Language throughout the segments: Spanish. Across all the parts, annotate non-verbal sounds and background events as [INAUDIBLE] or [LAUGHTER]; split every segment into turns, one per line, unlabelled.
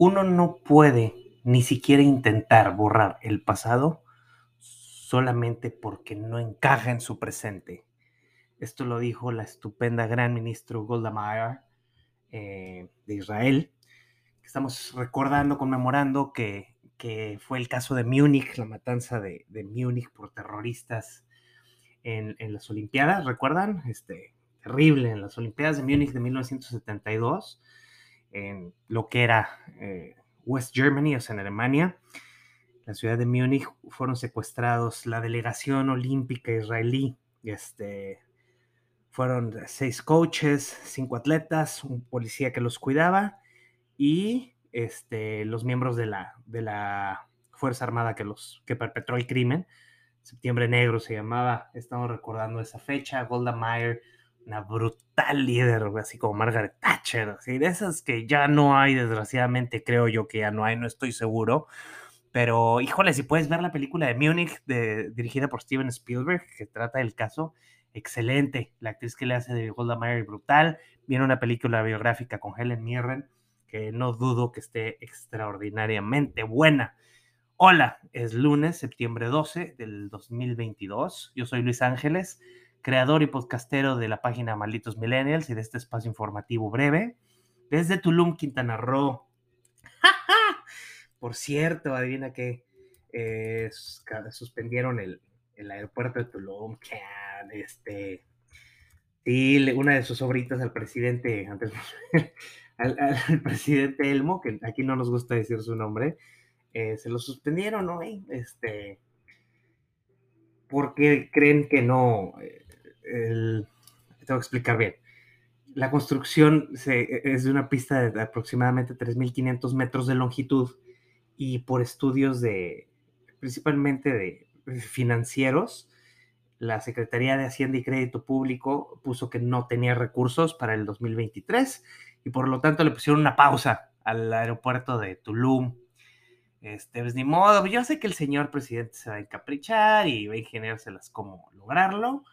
Uno no puede ni siquiera intentar borrar el pasado solamente porque no encaja en su presente. Esto lo dijo la estupenda gran ministro Golda Meir eh, de Israel. Estamos recordando, conmemorando que, que, fue el caso de Múnich, la matanza de, de Múnich por terroristas en, en, las Olimpiadas, ¿recuerdan? Este, terrible, en las Olimpiadas de Múnich de 1972 en lo que era eh, West Germany, o sea, en Alemania, la ciudad de Múnich, fueron secuestrados la delegación olímpica israelí. Este, fueron seis coaches, cinco atletas, un policía que los cuidaba y este, los miembros de la, de la Fuerza Armada que, los, que perpetró el crimen. Septiembre Negro se llamaba, estamos recordando esa fecha, Golda Meir una brutal líder, así como Margaret Thatcher, así de esas que ya no hay, desgraciadamente creo yo que ya no hay, no estoy seguro. Pero, híjole, si puedes ver la película de Munich, dirigida por Steven Spielberg, que trata del caso, excelente. La actriz que le hace de Golda Meir, brutal. Viene una película biográfica con Helen Mirren, que no dudo que esté extraordinariamente buena. Hola, es lunes, septiembre 12 del 2022. Yo soy Luis Ángeles creador y podcastero de la página Malditos Millennials y de este espacio informativo breve, desde Tulum, Quintana Roo. [LAUGHS] Por cierto, adivina que eh, suspendieron el, aeropuerto de Tulum, este, sí, una de sus sobritas al presidente, antes, [LAUGHS] al, presidente Elmo, que aquí no nos gusta decir su nombre, eh, se lo suspendieron, ¿no? Este, porque creen que no, eh, tengo que explicar bien. La construcción e, es de una pista de aproximadamente 3.500 metros de longitud y por estudios de, principalmente de financieros, la Secretaría de Hacienda y Crédito Público puso que no tenía recursos para el 2023 y por lo tanto le pusieron una pausa al aeropuerto de Tulum. Este, pues ni modo, yo sé que el señor presidente se va a encaprichar y va a ingeniárselas cómo lograrlo,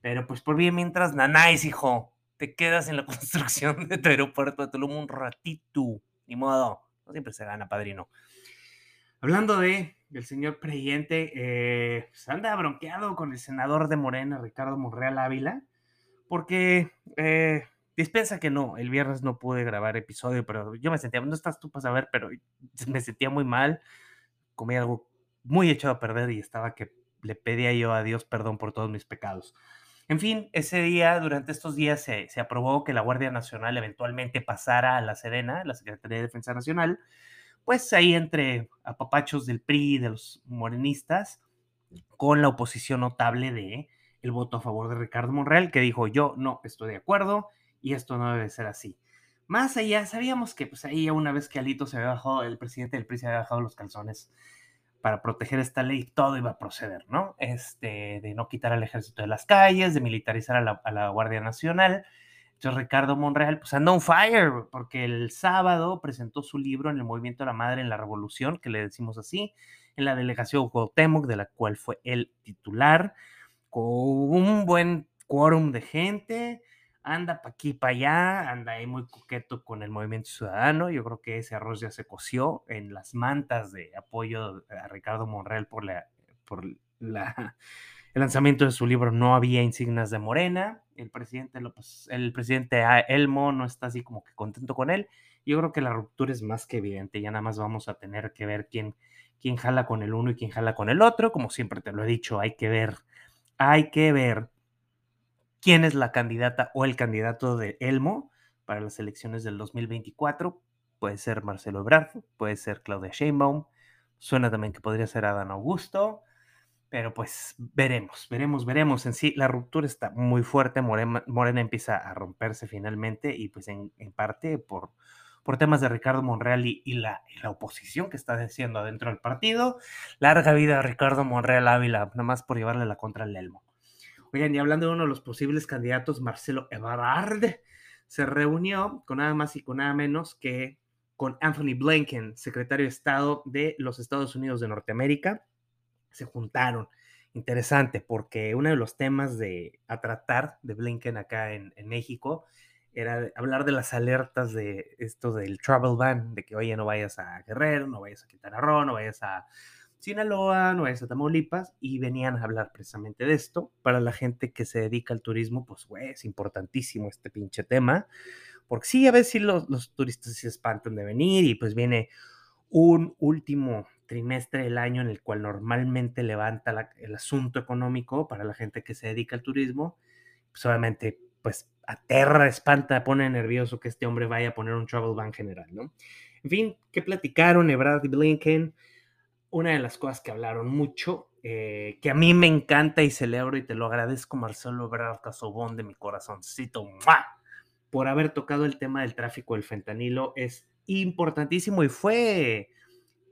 pero pues por bien mientras, nanáis, hijo, te quedas en la [LAUGHS] construcción de tu aeropuerto de Tulum un ratito. Ni modo, no siempre se gana, padrino. Hablando de el señor presidente, eh, pues anda bronqueado con el senador de Morena, Ricardo Monreal Ávila, porque eh, dispensa que no, el viernes no pude grabar episodio, pero yo me sentía, no estás tú para saber, pero [LAUGHS] me sentía muy mal, comí algo muy echado a perder y estaba que le pedía yo a Dios perdón por todos mis pecados. En fin, ese día, durante estos días, se, aprobó que la Guardia Nacional eventualmente pasara a la Serena, la Secretaría de Defensa Nacional, pues ahí entre apapachos del PRI de los morenistas, con la oposición notable de el voto a favor de Ricardo Monreal, que dijo yo no estoy de acuerdo y esto no debe ser así. Más allá, sabíamos que pues ahí una vez que Alito se había bajado, el presidente del PRI se había bajado los calzones para proteger esta ley, todo iba a proceder, ¿no? Este, de no quitar al ejército de las calles, de militarizar a la, Guardia Nacional. Entonces Ricardo Monreal, pues anda on fire, porque el sábado presentó su libro en el Movimiento de la Madre en la Revolución, que le decimos así, en la delegación Cuauhtémoc, de la cual fue el titular, con un buen quórum de gente, anda pa' aquí, pa' allá, anda ahí muy coqueto con el movimiento ciudadano. Yo creo que ese arroz ya se coció en las mantas de apoyo a Ricardo Monreal por, la, por el lanzamiento de su libro. No había insignias de Morena. El presidente, el presidente Elmo no está así como que contento con él. Yo creo que la ruptura es más que evidente. Ya nada más vamos a tener que ver quién, quién jala con el uno y quién jala con el otro. Como siempre te lo he dicho, hay que ver, hay que ver quién es la candidata o el candidato de Elmo para las elecciones del 2024. Puede ser Marcelo Ebrard, puede ser Claudia Sheinbaum, suena también que podría ser Adán Augusto, pero pues veremos, veremos, veremos. En sí, la ruptura está muy fuerte, Morena, empieza a romperse finalmente y pues en, parte por, por temas de Ricardo Monreal y, la, la, oposición que está haciendo adentro del partido. Larga vida a Ricardo Monreal Ávila, nada más por llevarle la contra al Elmo. Oigan, y hablando de uno de los posibles candidatos, Marcelo Ebrard, se reunió con nada más y con nada menos que con Anthony Blinken, secretario de Estado de los Estados Unidos de Norteamérica. Se juntaron interesante porque uno de los temas de, a tratar de Blinken acá en, México era hablar de las alertas de esto del travel ban, de que oye, no vayas a Guerrero, no vayas a Quintana Roo, no vayas a Sinaloa, no vayas a Tamaulipas, y venían a hablar precisamente de esto. Para la gente que se dedica al turismo, pues, güey, es importantísimo este pinche tema, porque sí, a veces los, los turistas se espantan de venir y pues viene un último trimestre del año en el cual normalmente levanta el asunto económico para la gente que se dedica al turismo, pues obviamente, pues aterra, espanta, pone nervioso que este hombre vaya a poner un travel ban general, ¿no? En fin, ¿qué platicaron Ebrard y Blinken? Una de las cosas que hablaron mucho, eh, que a mí me encanta y celebro y te lo agradezco, Marcelo Ebrard Casobón, de mi corazoncito, por haber tocado el tema del tráfico del fentanilo, es importantísimo y fue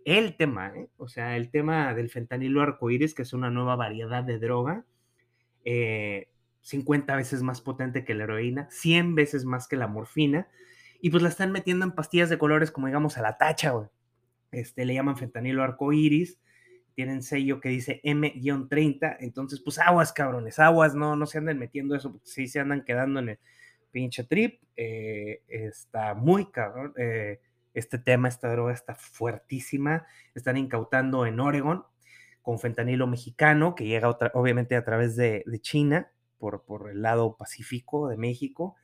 el tema, ¿eh? o sea, el tema del fentanilo arcoíris, que es una nueva variedad de droga, eh, 50 veces más potente que la heroína, 100 veces más que la morfina, y pues la están metiendo en pastillas de colores como digamos a la tacha, güey. Este, le llaman fentanilo arcoíris, tienen sello que dice M-30, entonces pues aguas, cabrones, aguas, no, no se anden metiendo eso, porque sí se andan quedando en el pinche trip, eh, está muy cabrón, eh, este tema, esta droga está fuertísima, están incautando en Oregon con fentanilo mexicano, que llega obviamente a través de, de China, por, por el lado pacífico de México,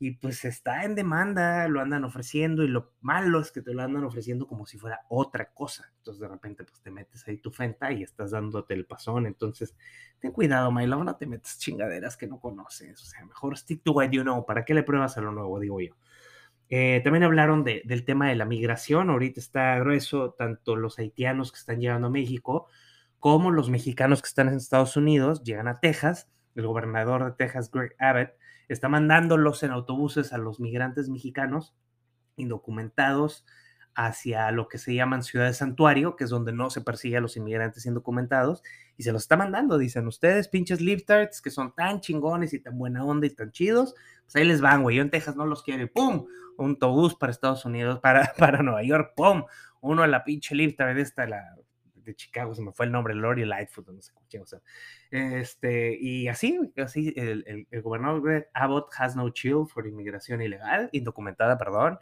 y pues está en demanda, lo andan ofreciendo y lo malo es que te lo andan ofreciendo como si fuera otra cosa. Entonces de repente pues te metes ahí tu fenta y estás dándote el pasón. Entonces ten cuidado, my no te metes chingaderas que no conoces. O sea, mejor stick to what you know. ¿Para qué le pruebas a lo nuevo? Digo yo. Eh, también hablaron de, del tema de la migración. Ahorita está grueso tanto los haitianos que están llegando a México como los mexicanos que están en Estados Unidos, llegan a Texas el gobernador de Texas, Greg Abbott, está mandándolos en autobuses a los migrantes mexicanos indocumentados hacia lo que se llaman ciudades santuario, que es donde no se persigue a los inmigrantes indocumentados, y se los está mandando, dicen ustedes, pinches liftards, que son tan chingones y tan buena onda y tan chidos, pues ahí les van, güey, yo en Texas no los quiero, y pum, un autobús para Estados Unidos, para, [LAUGHS] para Nueva York, pum, uno a la pinche liftard esta, la de Chicago, se me fue el nombre, Lori Lightfoot, no sé cómo, o sea, este, y así, así, el, el, gobernador Abbott has no chill for inmigración ilegal, indocumentada, perdón,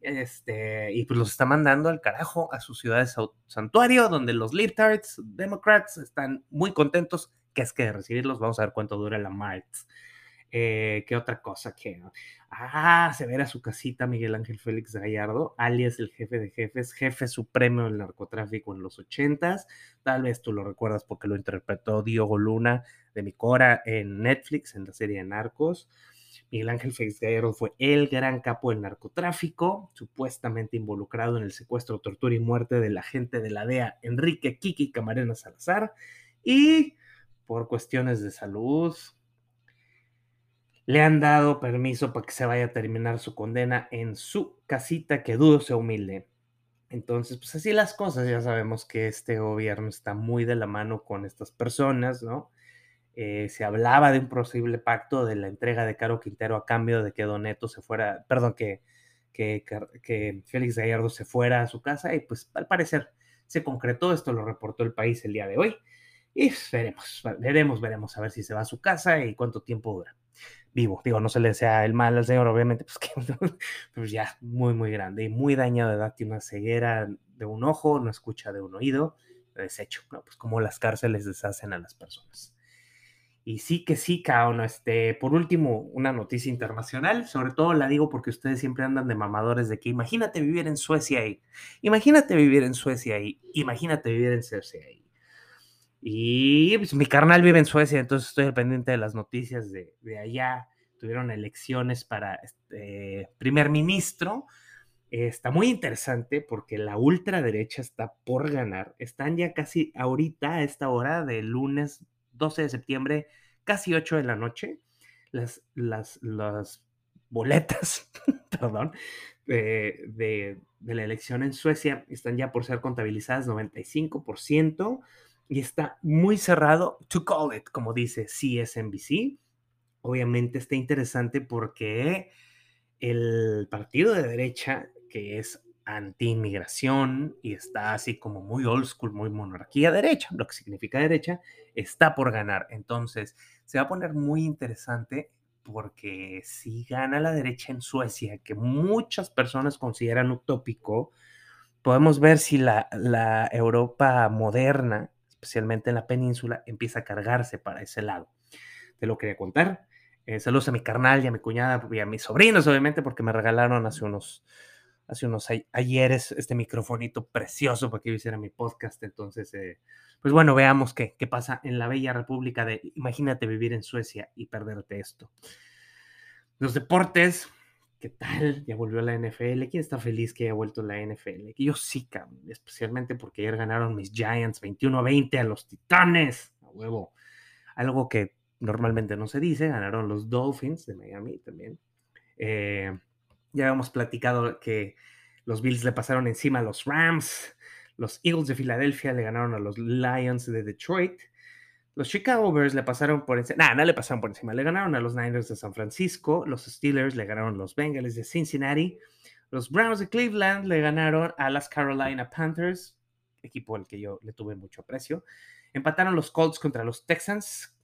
este, y pues los está mandando al carajo a sus ciudades santuario, donde los libtards, democrats, están muy contentos, que es que de recibirlos, vamos a ver cuánto dura la March. Eh, ¿Qué otra cosa que? Ah, se verá su casita Miguel Ángel Félix Gallardo, alias el jefe de jefes, jefe supremo del narcotráfico en los ochentas. Tal vez tú lo recuerdas porque lo interpretó Diogo Luna de Micora en Netflix, en la serie de Narcos. Miguel Ángel Félix Gallardo fue el gran capo del narcotráfico, supuestamente involucrado en el secuestro, tortura y muerte del agente de la DEA Enrique Kiki Camarena Salazar. Y por cuestiones de salud, le han dado permiso para que se vaya a terminar su condena en su casita, que dudo sea humilde. Entonces, pues así las cosas, ya sabemos que este gobierno está muy de la mano con estas personas, ¿no? Eh, se hablaba de un posible pacto de la entrega de Caro Quintero a cambio de que Doneto se fuera, perdón, que, que, que Félix Gallardo se fuera a su casa y pues al parecer se concretó, esto lo reportó el país el día de hoy y veremos, veremos, veremos a ver si se va a su casa y cuánto tiempo dura vivo. Digo, no se le sea el mal al señor, obviamente, pues [LAUGHS] que pues ya muy, muy grande y muy dañado de edad, tiene una ceguera de un ojo, no escucha de un oído, deshecho, ¿no? Pues como las cárceles deshacen a las personas. Y sí que sí, Cao, este, por último, una noticia internacional, sobre todo la digo porque ustedes siempre andan de mamadores de que imagínate vivir en Suecia y imagínate vivir en Suecia y imagínate vivir en Suecia ahí. Y pues, mi carnal vive en Suecia, entonces estoy pendiente de las noticias de, allá. Tuvieron elecciones para este primer ministro. está muy interesante porque la ultraderecha está por ganar. Están ya casi ahorita, a esta hora de lunes 12 de septiembre, casi 8 de la noche. Las, las, las boletas, [LAUGHS] perdón, de, de, de la elección en Suecia están ya por ser contabilizadas 95% y está muy cerrado, to call it, como dice CSNBC. Obviamente está interesante porque el partido de derecha, que es anti-inmigración y está así como muy old school, muy monarquía derecha, lo que significa derecha, está por ganar. Entonces, se va a poner muy interesante porque si gana la derecha en Suecia, que muchas personas consideran utópico, podemos ver si la, la Europa moderna, especialmente en la península, empieza a cargarse para ese lado. Te lo quería contar. Eh, saludos a mi carnal y a mi cuñada y a mis sobrinos, obviamente, porque me regalaron hace unos, hace unos ayeres este microfonito precioso para que yo hiciera mi podcast. Entonces, eh, pues bueno, veamos qué, qué pasa en la bella república de, imagínate vivir en Suecia y perderte esto. Los deportes, ¿qué tal? Ya volvió la NFL. ¿Quién está feliz que haya vuelto la NFL? Yo sí, especialmente porque ayer ganaron mis Giants 21-20 a los Titanes. A huevo. Algo que normalmente no se dice. Ganaron los Dolphins de Miami también. Eh, ya hemos platicado que los Bills le pasaron encima a los Rams. Los Eagles de Filadelfia le ganaron a los Lions de Detroit. Los Chicago Bears le pasaron por encima. Nah, no le pasaron por encima. Le ganaron a los Niners de San Francisco. Los Steelers le ganaron a los Bengals de Cincinnati. Los Browns de Cleveland le ganaron a las Carolina Panthers, equipo al que yo le tuve mucho aprecio. Empataron los Colts contra los Texans.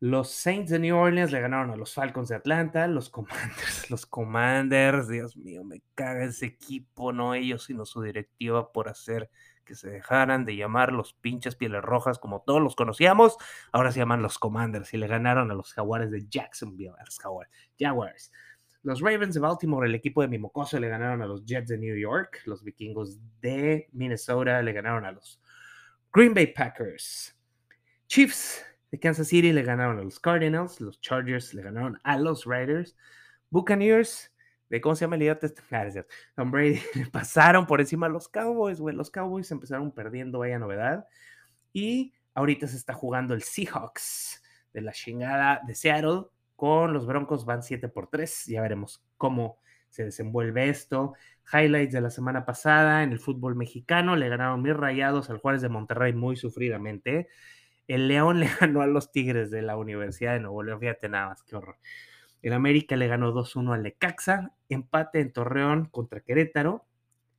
Los Saints de New Orleans le ganaron a los Falcons de Atlanta, los Commanders, [LAUGHS] los Commanders, Dios mío, me caga ese equipo, no ellos, sino su directiva por hacer que se dejaran de llamar los pinches pieles rojas como todos los conocíamos, ahora se llaman los Commanders y le ganaron a los Jaguares de Jacksonville, a los Jaguars. Los Ravens de Baltimore, el equipo de Mimocoso, le ganaron a los Jets de New York. Los Vikingos de Minnesota le ganaron a los Green Bay Packers. Chiefs de Kansas City le ganaron a los Cardinals, los Chargers le ganaron a los Raiders, Buccaneers, de cómo se llama el este? [LAUGHS] ah, Tom Brady [LAUGHS] le pasaron por encima los Cowboys, güey, los Cowboys empezaron perdiendo, vaya novedad, y ahorita se está jugando el Seahawks de la chingada de Seattle con los Broncos van 7 por 3, ya veremos cómo se desenvuelve esto. Highlights de la semana pasada en el fútbol mexicano, le ganaron mis rayados al Juárez de Monterrey muy sufridamente. El León [LAUGHS] le ganó a los Tigres de la Universidad de Nuevo León. Fíjate nada más, qué horror. El América le ganó 2-1 al Lecaxa. Empate en Torreón contra Querétaro.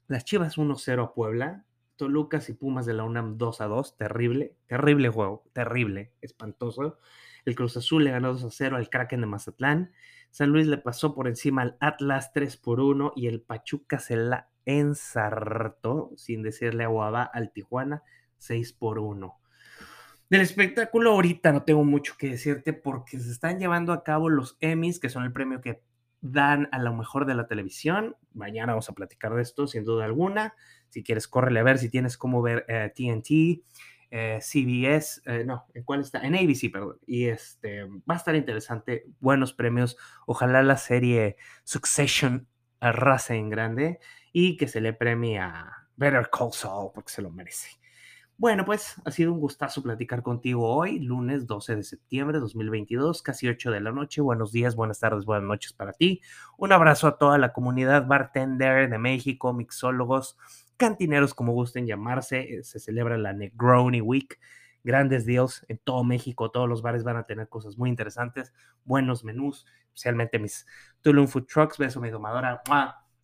Las Chivas 1-0 a Puebla. Tolucas y Pumas de la UNAM 2-2. Terrible, terrible juego. Terrible, espantoso. El Cruz Azul le ganó 2-0 al Kraken de Mazatlán. San Luis le pasó por encima al Atlas 3 por 1 y el Pachuca se la ensartó, sin decirle aguaba, al Tijuana 6 por 1. Del espectáculo ahorita no tengo mucho que decirte porque se están llevando a cabo los Emmys, que son el premio que dan a lo mejor de la televisión. Mañana vamos a platicar de esto, sin duda alguna. Si quieres, córrele a ver si tienes cómo ver TNT, eh, CBS, eh, no, ¿en cuál está? En ABC, perdón. Y este, va a estar interesante, buenos premios. Ojalá la serie Succession arrase en grande y que se le premie a Better Call Saul porque se lo merece. Bueno, pues ha sido un gustazo platicar contigo hoy, lunes 12 de septiembre de 2022, casi 8 de la noche. Buenos días, buenas tardes, buenas noches para ti. Un abrazo a toda la comunidad bartender de México, mixólogos, cantineros, como gusten llamarse. Eh, se celebra la Negroni Week. Grandes deals en todo México. Todos los bares van a tener cosas muy interesantes, buenos menús, especialmente mis Tulum Food Trucks. Beso, mi domadora.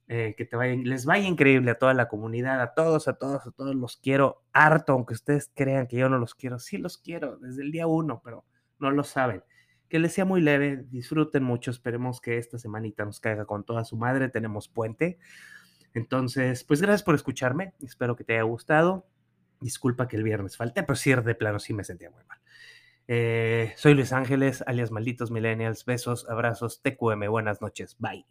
Eh, que te vayan, les vaya increíble a toda la comunidad, a todos, a todos, a todos los quiero harto, aunque ustedes crean que yo no los quiero, sí los quiero desde el día uno, pero no lo saben. Que les sea muy leve, disfruten mucho, esperemos que esta semanita nos caiga con toda su madre, tenemos puente. Entonces, pues gracias por escucharme, espero que te haya gustado. Disculpa que el viernes falte, pero sí, de plano sí me sentía muy mal. Eh, soy Luis Ángeles, alias Malditos Millennials. Besos, abrazos, TQM. Buenas noches. Bye.